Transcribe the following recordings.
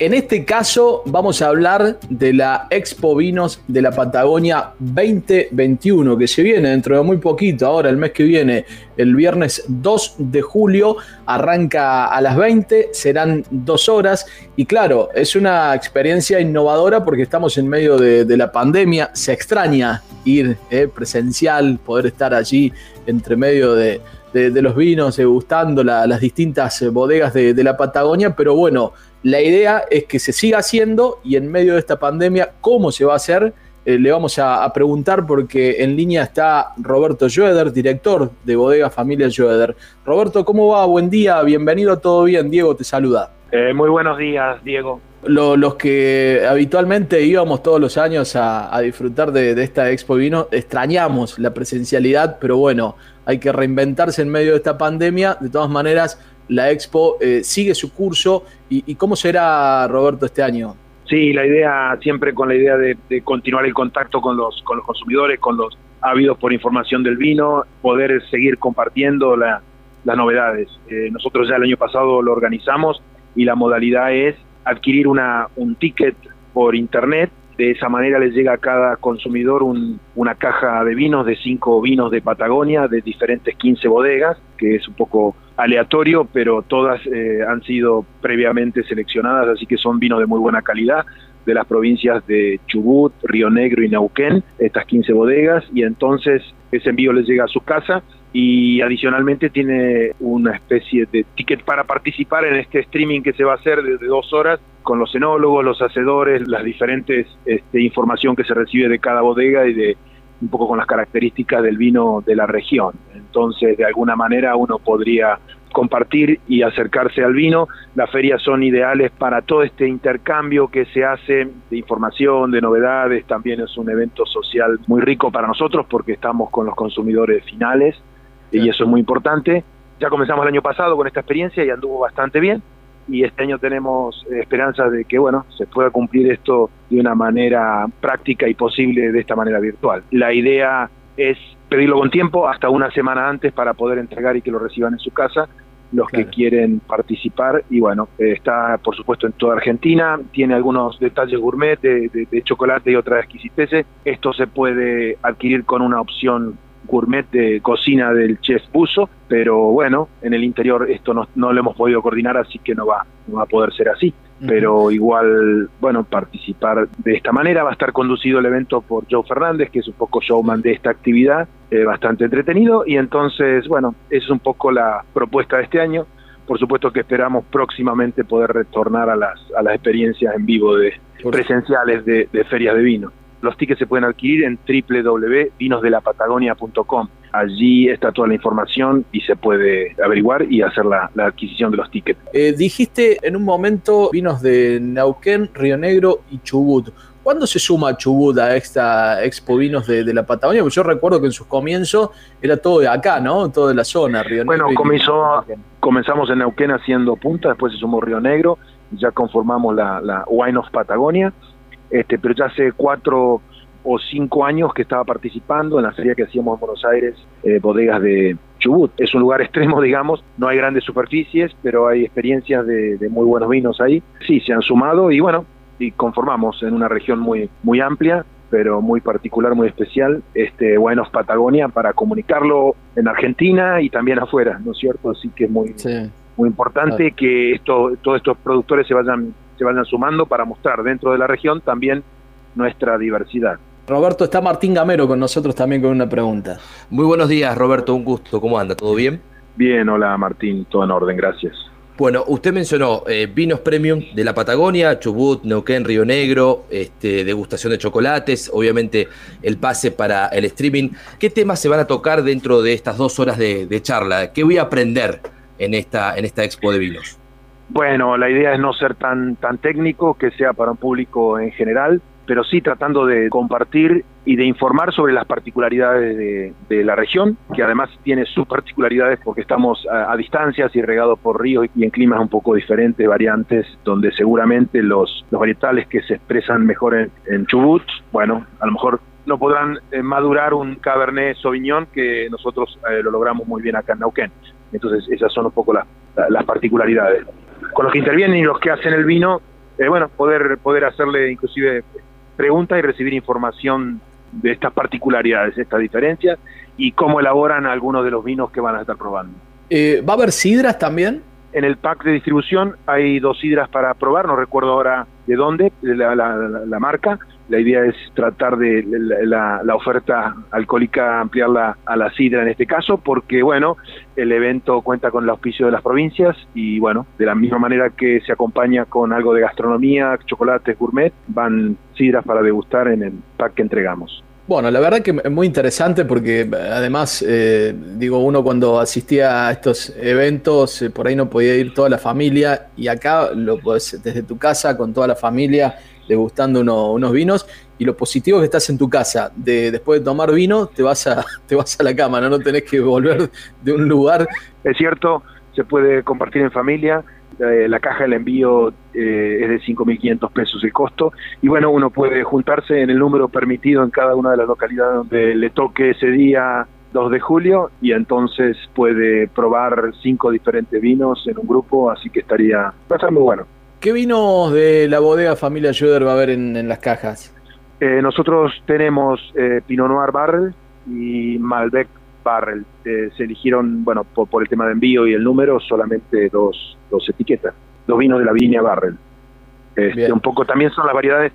En este caso vamos a hablar de la Expo Vinos de la Patagonia 2021 que se viene dentro de muy poquito, ahora el mes que viene, el viernes 2 de julio, arranca a las 20, serán dos horas y claro, es una experiencia innovadora porque estamos en medio de, la pandemia, se extraña ir eh, presencial, poder estar allí entre medio de, los vinos, degustando las distintas bodegas de la Patagonia, pero bueno, la idea es que se siga haciendo y en medio de esta pandemia, ¿cómo se va a hacer? Eh, le vamos a, preguntar porque en línea está Roberto Joeder, director de Bodega Familia Joeder. Roberto, ¿cómo va? Buen día, bienvenido, todo bien. Diego te saluda. Eh, muy buenos días, Diego. los que habitualmente íbamos todos los años a, disfrutar de, de, esta Expo Vino, extrañamos la presencialidad, pero bueno, hay que reinventarse en medio de esta pandemia. De todas maneras, la Expo eh, sigue su curso. Y, cómo será, Roberto, este año? Sí, la idea, siempre con la idea de, continuar el contacto con los, con los consumidores, con los ávidos por información del vino, poder seguir compartiendo las novedades. Eh, nosotros ya el año pasado lo organizamos y la modalidad es adquirir una, un ticket por internet de esa manera les llega a cada consumidor una caja de vinos, de cinco vinos de Patagonia, de diferentes 15 bodegas, que es un poco aleatorio, pero todas eh, han sido previamente seleccionadas, así que son vinos de muy buena calidad de las provincias de Chubut, Río Negro y Neuquén, estas 15 bodegas, y entonces ese envío les llega a su casa y adicionalmente tiene una especie de ticket para participar en este streaming que se va a hacer desde dos horas con los enólogos, los hacedores, las diferentes este, información que se recibe de cada bodega y de un poco con las características del vino de la región. Entonces, de alguna manera uno podría compartir y acercarse al vino. Las ferias son ideales para todo este intercambio que se hace de información, de novedades. También es un evento social muy rico para nosotros porque estamos con los consumidores finales y eso es muy importante. Ya comenzamos el año pasado con esta experiencia y anduvo bastante bien y este año tenemos esperanzas de que bueno se pueda cumplir esto de una manera práctica y posible de esta manera virtual. La idea es pedirlo con tiempo, hasta una semana antes para poder entregar y que lo reciban en su casa los que quieren participar. Y bueno, está por supuesto en toda Argentina, tiene algunos detalles gourmet de, de chocolate y otras exquisiteces, esto se puede adquirir con una opción gourmet de cocina del chef Buzo, pero bueno, en el interior esto no, no lo hemos podido coordinar, así que no va, no va a poder ser así. Pero igual, bueno, participar de esta manera va a estar conducido el evento por Joe Fernández, que es un poco showman de esta actividad, eh, bastante entretenido, y entonces, bueno, esa es un poco la propuesta de este año. Por supuesto que esperamos próximamente poder retornar a las, a las experiencias en vivo de presenciales de ferias de vino. Los tickets se pueden adquirir en www.vinosdelapatagonia.com. Allí está toda la información y se puede averiguar y hacer la, adquisición de los tickets. Eh, dijiste en un momento vinos de Neuquén, Río Negro y Chubut. ¿Cuándo se suma Chubut a esta Expo Vinos de, la Patagonia? Porque yo recuerdo que en sus comienzos era todo de acá, ¿no? Todo de la zona, Río Negro. Bueno, comenzó, comenzamos en Neuquén haciendo punta, después se sumó Río Negro, ya conformamos la, la Wine of Patagonia este, pero ya hace cuatro o cinco años que estaba participando en la serie que hacíamos en Buenos Aires, eh, bodegas de Chubut. Es un lugar extremo, digamos, no hay grandes superficies, pero hay experiencias de, muy buenos vinos ahí. Sí, se han sumado y bueno, y conformamos en una región muy, muy amplia, pero muy particular, muy especial, este Buenos Patagonia, para comunicarlo en Argentina y también afuera, ¿no es cierto? Así que es muy, muy importante que esto, todos estos productores se vayan se vayan sumando para mostrar dentro de la región también nuestra diversidad. Roberto, está Martín Gamero con nosotros también con una pregunta. Muy buenos días, Roberto, un gusto. ¿Cómo anda? ¿Todo bien? Bien, hola Martín, todo en orden, gracias. Bueno, usted mencionó eh, vinos premium de la Patagonia, Chubut, Neuquén, Río Negro, este, degustación de chocolates, obviamente el pase para el streaming. ¿Qué temas se van a tocar dentro de estas dos horas de, de charla? ¿Qué voy a aprender en esta, en esta expo de vinos? Bueno, la idea es no ser tan, tan técnico, que sea para un público en general, pero sí tratando de compartir y de informar sobre las particularidades de, la región, que además tiene sus particularidades porque estamos a, distancias y regados por ríos y en climas un poco diferentes, variantes, donde seguramente los, los varietales que se expresan mejor en, Chubut, bueno, a lo mejor no podrán eh, madurar un Cabernet Sauvignon que nosotros eh, lo logramos muy bien acá en Neuquén. Entonces esas son un poco las particularidades. Con los que intervienen y los que hacen el vino, eh, bueno, poder, poder hacerle inclusive preguntas y recibir información de estas particularidades, estas diferencias y cómo elaboran algunos de los vinos que van a estar probando. Eh, ¿Va a haber sidras también? En el pack de distribución hay dos sidras para probar, no recuerdo ahora de dónde, la, la marca, la idea es tratar de la, oferta alcohólica ampliarla a la sidra en este caso, porque bueno, el evento cuenta con el auspicio de las provincias y bueno, de la misma manera que se acompaña con algo de gastronomía, chocolates, gourmet, van sidras para degustar en el pack que entregamos. Bueno, la verdad que es muy interesante porque además, eh, digo, uno cuando asistía a estos eventos, eh, por ahí no podía ir toda la familia y acá lo puedes desde tu casa con toda la familia degustando unos vinos y lo positivo es que estás en tu casa, de, después de tomar vino te vas a, te vas a la cama, ¿no? no tenés que volver de un lugar. Es cierto, se puede compartir en familia, eh, la caja del envío eh, es de 5.500 pesos el costo y bueno, uno puede juntarse en el número permitido en cada una de las localidades donde le toque ese día 2 de julio y entonces puede probar cinco diferentes vinos en un grupo, así que estaría, va a ser muy bueno. ¿Qué vinos de la bodega Familia Schroeder va a haber en, las cajas? Eh, nosotros tenemos Pinot Noir Barrel y Malbec Barrel. Eh, se eligieron, bueno, por, el tema de envío y el número, solamente dos, dos etiquetas. Dos vinos de la viña Barrel. Este, un poco también son las variedades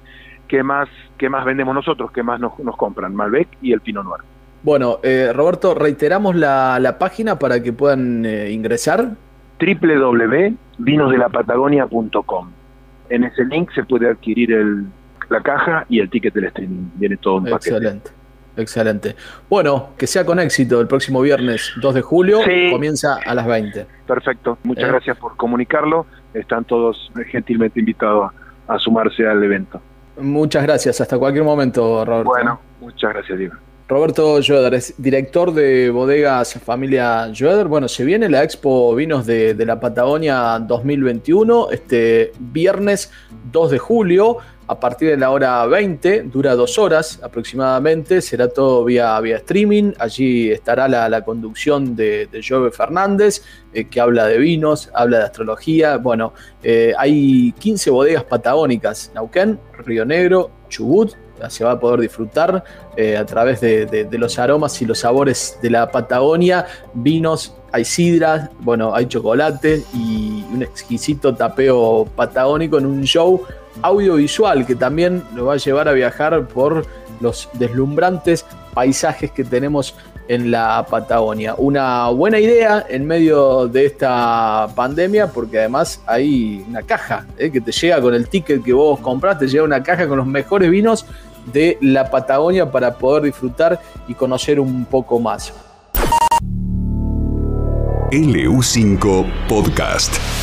que más, que más vendemos nosotros, que más nos, compran, Malbec y el Pinot Noir. Bueno, Roberto, reiteramos la, la, página para que puedan ingresar www.vinosdelapatagonia.com. En ese link se puede adquirir el, la caja y el ticket del streaming. Viene todo un paquete. Excelente. Excelente. Bueno, que sea con éxito el próximo viernes 2 de julio. Comienza a las 20. Perfecto. Muchas eh. gracias por comunicarlo. Están todos gentilmente invitados a, sumarse al evento. Muchas gracias. Hasta cualquier momento, Roberto. Bueno, muchas gracias, Diego. Roberto Joeder es director de bodegas Familia Joeder. Bueno, se viene la Expo Vinos de, la Patagonia 2021, este viernes 2 de julio, a partir de la hora 20, dura dos horas aproximadamente, será todo vía, vía streaming. Allí estará la, conducción de, de Fernández, eh, que habla de vinos, habla de astrología. Bueno, eh, hay 15 bodegas patagónicas: Nauquén, Río Negro, Chubut, se va a poder disfrutar eh, a través de, los aromas y los sabores de la Patagonia, vinos, hay sidras, bueno, hay chocolate y un exquisito tapeo patagónico en un show audiovisual que también lo va a llevar a viajar por los deslumbrantes paisajes que tenemos en la Patagonia. Una buena idea en medio de esta pandemia porque además hay una caja eh, que te llega con el ticket que vos compraste, te llega una caja con los mejores vinos de la Patagonia para poder disfrutar y conocer un poco más. LU5 Podcast.